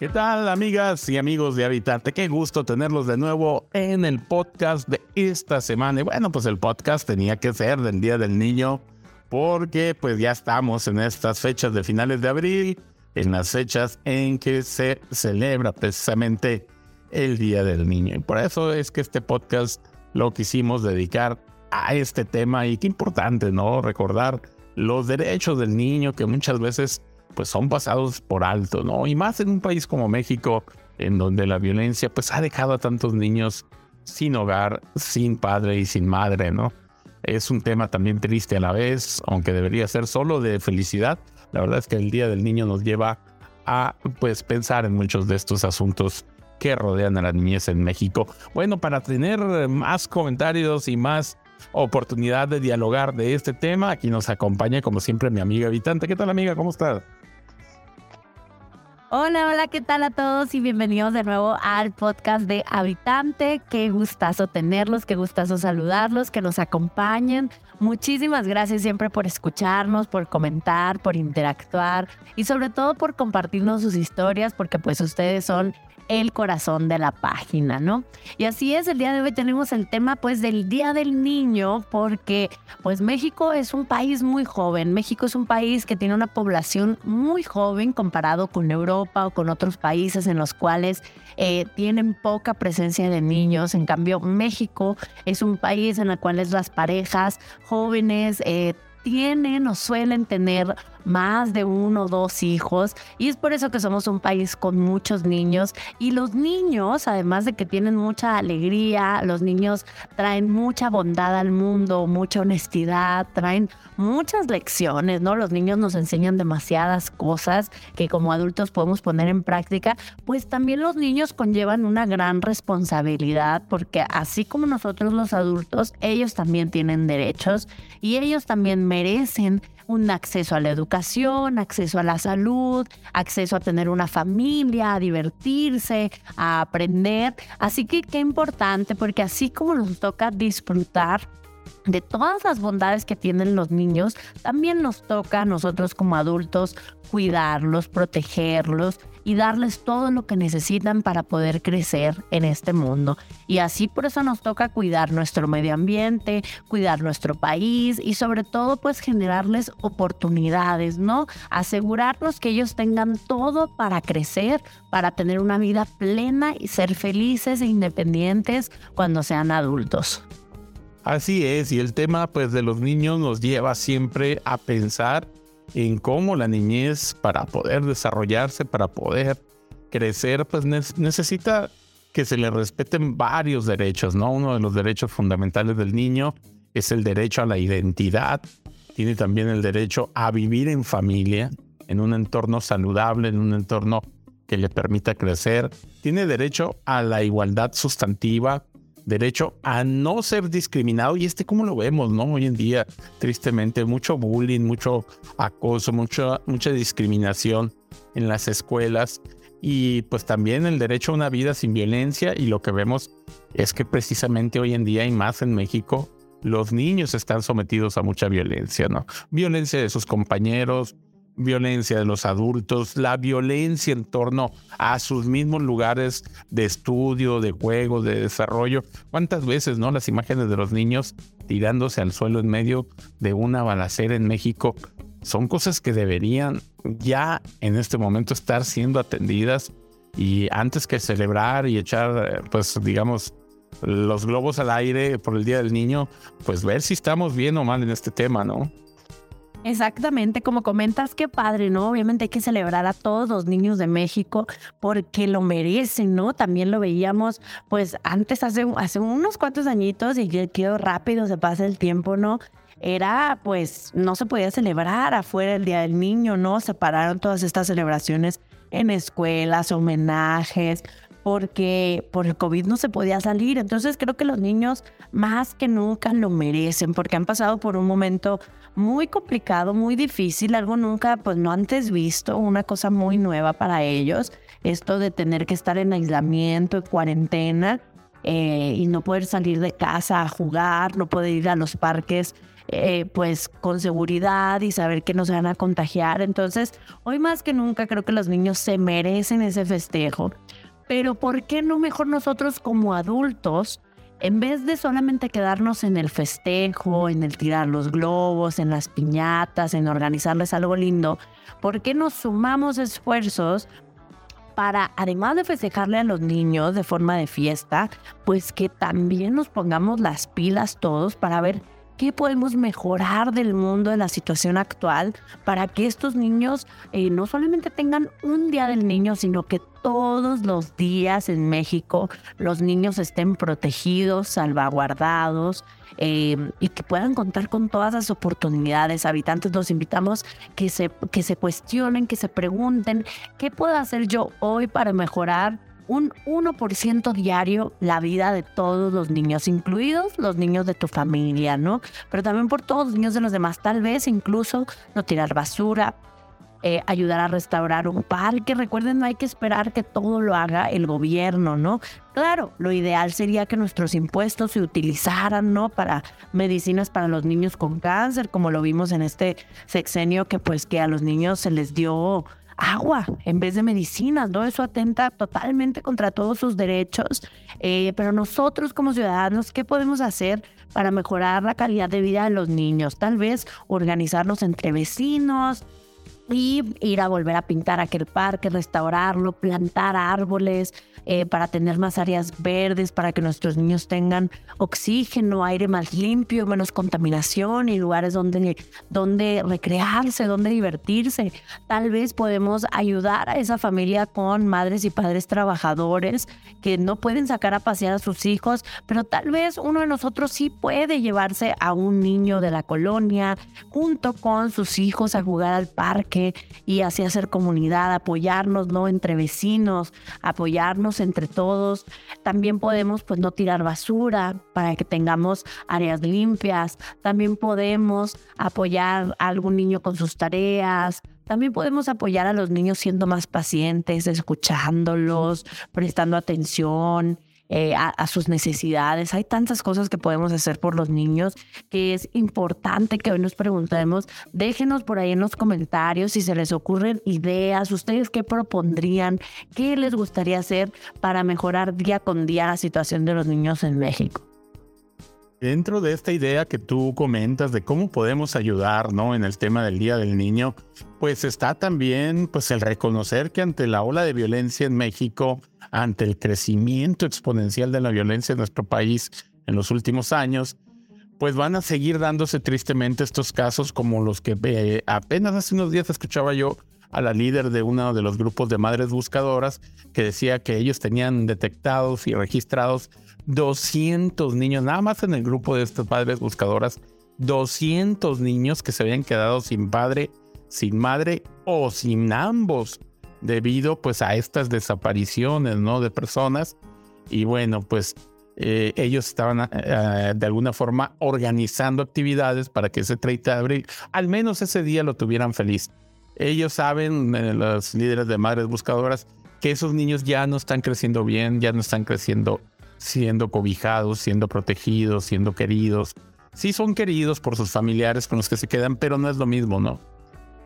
¿Qué tal amigas y amigos de Habitante? Qué gusto tenerlos de nuevo en el podcast de esta semana. Y bueno, pues el podcast tenía que ser del Día del Niño porque pues ya estamos en estas fechas de finales de abril, en las fechas en que se celebra precisamente el Día del Niño. Y por eso es que este podcast lo quisimos dedicar a este tema y qué importante, ¿no? Recordar los derechos del niño que muchas veces pues son pasados por alto, ¿no? Y más en un país como México, en donde la violencia pues ha dejado a tantos niños sin hogar, sin padre y sin madre, ¿no? Es un tema también triste a la vez, aunque debería ser solo de felicidad. La verdad es que el Día del Niño nos lleva a pues pensar en muchos de estos asuntos que rodean a la niñez en México. Bueno, para tener más comentarios y más oportunidad de dialogar de este tema, aquí nos acompaña como siempre mi amiga habitante. ¿Qué tal amiga? ¿Cómo estás? Hola, hola, ¿qué tal a todos? Y bienvenidos de nuevo al podcast de Habitante. Qué gustazo tenerlos, qué gustazo saludarlos, que nos acompañen. Muchísimas gracias siempre por escucharnos, por comentar, por interactuar y sobre todo por compartirnos sus historias, porque pues ustedes son el corazón de la página, ¿no? Y así es, el día de hoy tenemos el tema pues del Día del Niño, porque pues México es un país muy joven, México es un país que tiene una población muy joven comparado con Europa o con otros países en los cuales eh, tienen poca presencia de niños, en cambio México es un país en el cual las parejas jóvenes eh, tienen o suelen tener más de uno o dos hijos y es por eso que somos un país con muchos niños y los niños, además de que tienen mucha alegría, los niños traen mucha bondad al mundo, mucha honestidad, traen muchas lecciones, ¿no? Los niños nos enseñan demasiadas cosas que como adultos podemos poner en práctica, pues también los niños conllevan una gran responsabilidad porque así como nosotros los adultos, ellos también tienen derechos y ellos también merecen un acceso a la educación, acceso a la salud, acceso a tener una familia, a divertirse, a aprender. Así que qué importante, porque así como nos toca disfrutar de todas las bondades que tienen los niños, también nos toca a nosotros como adultos cuidarlos, protegerlos y darles todo lo que necesitan para poder crecer en este mundo. Y así por eso nos toca cuidar nuestro medio ambiente, cuidar nuestro país y sobre todo pues generarles oportunidades, ¿no? Asegurarnos que ellos tengan todo para crecer, para tener una vida plena y ser felices e independientes cuando sean adultos. Así es, y el tema pues de los niños nos lleva siempre a pensar en cómo la niñez para poder desarrollarse, para poder crecer, pues necesita que se le respeten varios derechos, ¿no? Uno de los derechos fundamentales del niño es el derecho a la identidad, tiene también el derecho a vivir en familia, en un entorno saludable, en un entorno que le permita crecer, tiene derecho a la igualdad sustantiva, derecho a no ser discriminado y este como lo vemos, ¿no? Hoy en día, tristemente, mucho bullying, mucho acoso, mucha, mucha discriminación en las escuelas y pues también el derecho a una vida sin violencia y lo que vemos es que precisamente hoy en día y más en México, los niños están sometidos a mucha violencia, ¿no? Violencia de sus compañeros, violencia de los adultos, la violencia en torno a sus mismos lugares de estudio, de juego, de desarrollo. ¿Cuántas veces, no? Las imágenes de los niños tirándose al suelo en medio de una balacera en México son cosas que deberían ya en este momento estar siendo atendidas y antes que celebrar y echar, pues digamos, los globos al aire por el Día del Niño, pues ver si estamos bien o mal en este tema, ¿no? Exactamente, como comentas, qué padre, ¿no? Obviamente hay que celebrar a todos los niños de México porque lo merecen, ¿no? También lo veíamos, pues antes, hace, hace unos cuantos añitos, y quedó rápido, se pasa el tiempo, ¿no? Era, pues, no se podía celebrar afuera el Día del Niño, ¿no? Separaron todas estas celebraciones en escuelas, homenajes, porque por el COVID no se podía salir. Entonces creo que los niños más que nunca lo merecen porque han pasado por un momento muy complicado, muy difícil, algo nunca, pues no antes visto, una cosa muy nueva para ellos, esto de tener que estar en aislamiento, en cuarentena. eh, y no poder salir de casa a jugar, no poder ir a los parques eh, pues con seguridad y saber que no se van a contagiar. Entonces, hoy más que nunca creo que los niños se merecen ese festejo. Pero ¿por qué no mejor nosotros como adultos, en vez de solamente quedarnos en el festejo, en el tirar los globos, en las piñatas, en organizarles algo lindo, ¿por qué nos sumamos esfuerzos para, además de festejarle a los niños de forma de fiesta, pues que también nos pongamos las pilas todos para ver qué podemos mejorar del mundo, de la situación actual, para que estos niños eh, no solamente tengan un día del niño, sino que todos los días en México los niños estén protegidos, salvaguardados eh, y que puedan contar con todas las oportunidades. Habitantes, los invitamos que se, que se cuestionen, que se pregunten, ¿qué puedo hacer yo hoy para mejorar? Un 1% diario la vida de todos los niños, incluidos los niños de tu familia, ¿no? Pero también por todos los niños de los demás, tal vez incluso no tirar basura, eh, ayudar a restaurar un parque. Recuerden, no hay que esperar que todo lo haga el gobierno, ¿no? Claro, lo ideal sería que nuestros impuestos se utilizaran, ¿no? Para medicinas para los niños con cáncer, como lo vimos en este sexenio, que pues que a los niños se les dio agua en vez de medicinas, ¿no? Eso atenta totalmente contra todos sus derechos. Eh, pero nosotros como ciudadanos, ¿qué podemos hacer para mejorar la calidad de vida de los niños? Tal vez organizarnos entre vecinos, y ir a volver a pintar aquel parque, restaurarlo, plantar árboles eh, para tener más áreas verdes, para que nuestros niños tengan oxígeno, aire más limpio, menos contaminación y lugares donde, donde recrearse, donde divertirse. Tal vez podemos ayudar a esa familia con madres y padres trabajadores que no pueden sacar a pasear a sus hijos, pero tal vez uno de nosotros sí puede llevarse a un niño de la colonia junto con sus hijos a jugar al parque y así hacer comunidad, apoyarnos, ¿no? Entre vecinos, apoyarnos entre todos. También podemos, pues, no tirar basura para que tengamos áreas limpias. También podemos apoyar a algún niño con sus tareas, también podemos apoyar a los niños siendo más pacientes, escuchándolos, prestando atención, eh, a, sus necesidades. Hay tantas cosas que podemos hacer por los niños que es importante que hoy nos preguntemos. Déjenos por ahí en los comentarios si se les ocurren ideas, ustedes qué propondrían, qué les gustaría hacer para mejorar día con día la situación de los niños en México. Dentro de esta idea que tú comentas de cómo podemos ayudar, ¿no? En el tema del Día del Niño, pues está también pues el reconocer que ante la ola de violencia en México, ante el crecimiento exponencial de la violencia en nuestro país en los últimos años, pues van a seguir dándose tristemente estos casos como los que eh, apenas hace unos días escuchaba yo a la líder de uno de los grupos de madres buscadoras que decía que ellos tenían detectados y registrados 200 niños, nada más en el grupo de estas padres buscadoras, 200 niños que se habían quedado sin padre, sin madre o sin ambos debido pues a estas desapariciones, ¿no? De personas. Y bueno, pues eh, ellos estaban eh, de alguna forma organizando actividades para que ese 30 de abril, al menos ese día lo tuvieran feliz. Ellos saben, eh, los líderes de madres buscadoras, que esos niños ya no están creciendo bien, ya no están creciendo siendo cobijados, siendo protegidos, siendo queridos. Sí son queridos por sus familiares con los que se quedan, pero no es lo mismo, ¿no?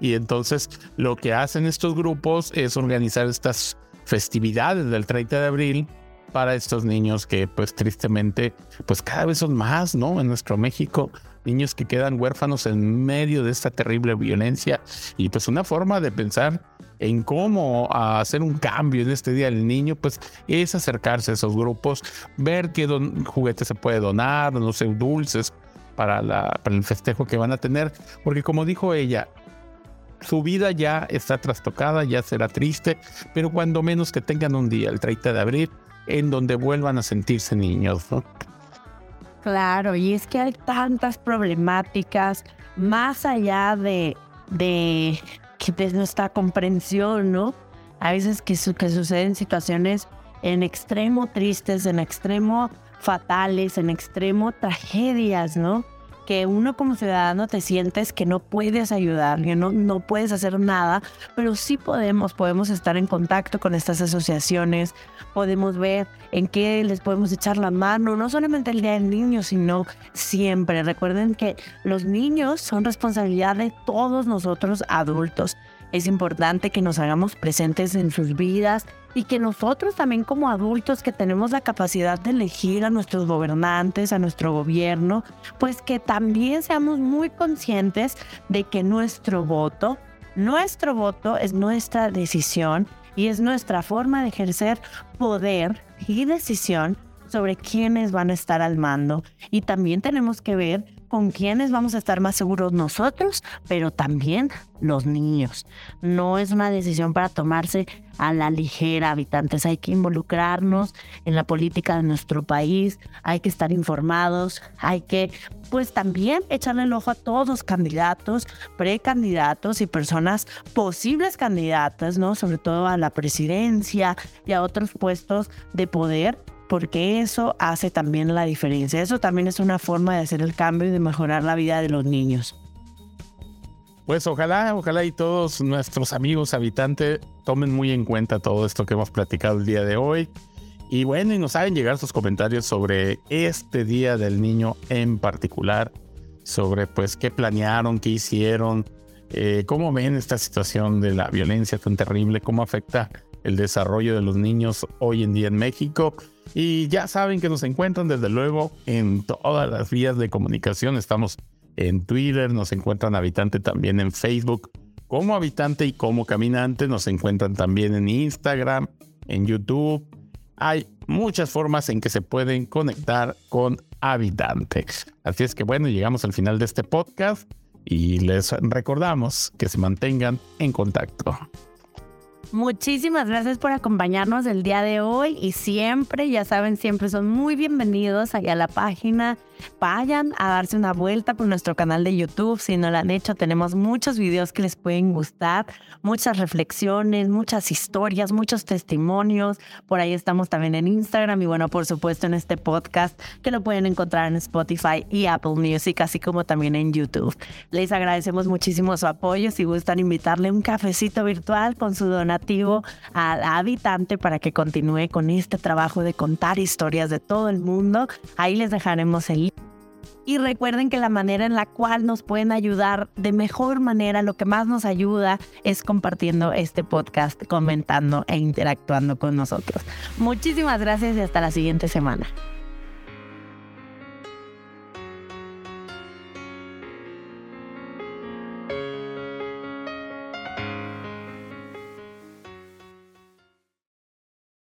Y entonces lo que hacen estos grupos es organizar estas festividades del 30 de abril para estos niños que pues tristemente pues cada vez son más, ¿no? En nuestro México, niños que quedan huérfanos en medio de esta terrible violencia y pues una forma de pensar en cómo hacer un cambio en este día del niño, pues es acercarse a esos grupos, ver qué juguetes se puede donar, no sé, dulces para, el festejo que van a tener, porque como dijo ella, su vida ya está trastocada, ya será triste, pero cuando menos que tengan un día, el 30 de abril, en donde vuelvan a sentirse niños. Claro, y es que hay tantas problemáticas más allá de que de nuestra comprensión, ¿no? A veces que, que suceden situaciones en extremo tristes, en extremo fatales, en extremo tragedias, ¿no? Que uno como ciudadano te sientes que no puedes ayudar, que no, no puedes hacer nada, pero sí podemos, podemos estar en contacto con estas asociaciones, podemos ver en qué les podemos echar la mano, no solamente el Día del Niño, sino siempre. Recuerden que los niños son responsabilidad de todos nosotros adultos. Es importante que nos hagamos presentes en sus vidas y que nosotros también como adultos que tenemos la capacidad de elegir a nuestros gobernantes, a nuestro gobierno, pues que también seamos muy conscientes de que nuestro voto, nuestro voto es nuestra decisión y es nuestra forma de ejercer poder y decisión sobre quiénes van a estar al mando. Y también tenemos que ver con quiénes vamos a estar más seguros nosotros, pero también los niños. No es una decisión para tomarse a la ligera, habitantes. Hay que involucrarnos en la política de nuestro país, hay que estar informados, hay que pues también echarle el ojo a todos los candidatos, precandidatos y personas posibles candidatas, ¿no? Sobre todo a la presidencia y a otros puestos de poder porque eso hace también la diferencia. Eso también es una forma de hacer el cambio y de mejorar la vida de los niños. Pues ojalá, ojalá y todos nuestros amigos habitantes tomen muy en cuenta todo esto que hemos platicado el día de hoy. Y bueno, y nos hagan llegar sus comentarios sobre este Día del Niño en particular, sobre pues qué planearon, qué hicieron, eh, cómo ven esta situación de la violencia tan terrible, cómo afecta el desarrollo de los niños hoy en día en México. Y ya saben que nos encuentran desde luego en todas las vías de comunicación. Estamos en Twitter, nos encuentran habitante también en Facebook como habitante y como caminante. Nos encuentran también en Instagram, en YouTube. Hay muchas formas en que se pueden conectar con habitantes. Así es que bueno, llegamos al final de este podcast y les recordamos que se mantengan en contacto. Muchísimas gracias por acompañarnos el día de hoy y siempre, ya saben, siempre son muy bienvenidos allá a la página vayan a darse una vuelta por nuestro canal de YouTube. Si no lo han hecho, tenemos muchos videos que les pueden gustar, muchas reflexiones, muchas historias, muchos testimonios. Por ahí estamos también en Instagram y bueno, por supuesto en este podcast que lo pueden encontrar en Spotify y Apple Music, así como también en YouTube. Les agradecemos muchísimo su apoyo. Si gustan invitarle un cafecito virtual con su donativo al habitante para que continúe con este trabajo de contar historias de todo el mundo, ahí les dejaremos el y recuerden que la manera en la cual nos pueden ayudar de mejor manera, lo que más nos ayuda es compartiendo este podcast, comentando e interactuando con nosotros. Muchísimas gracias y hasta la siguiente semana.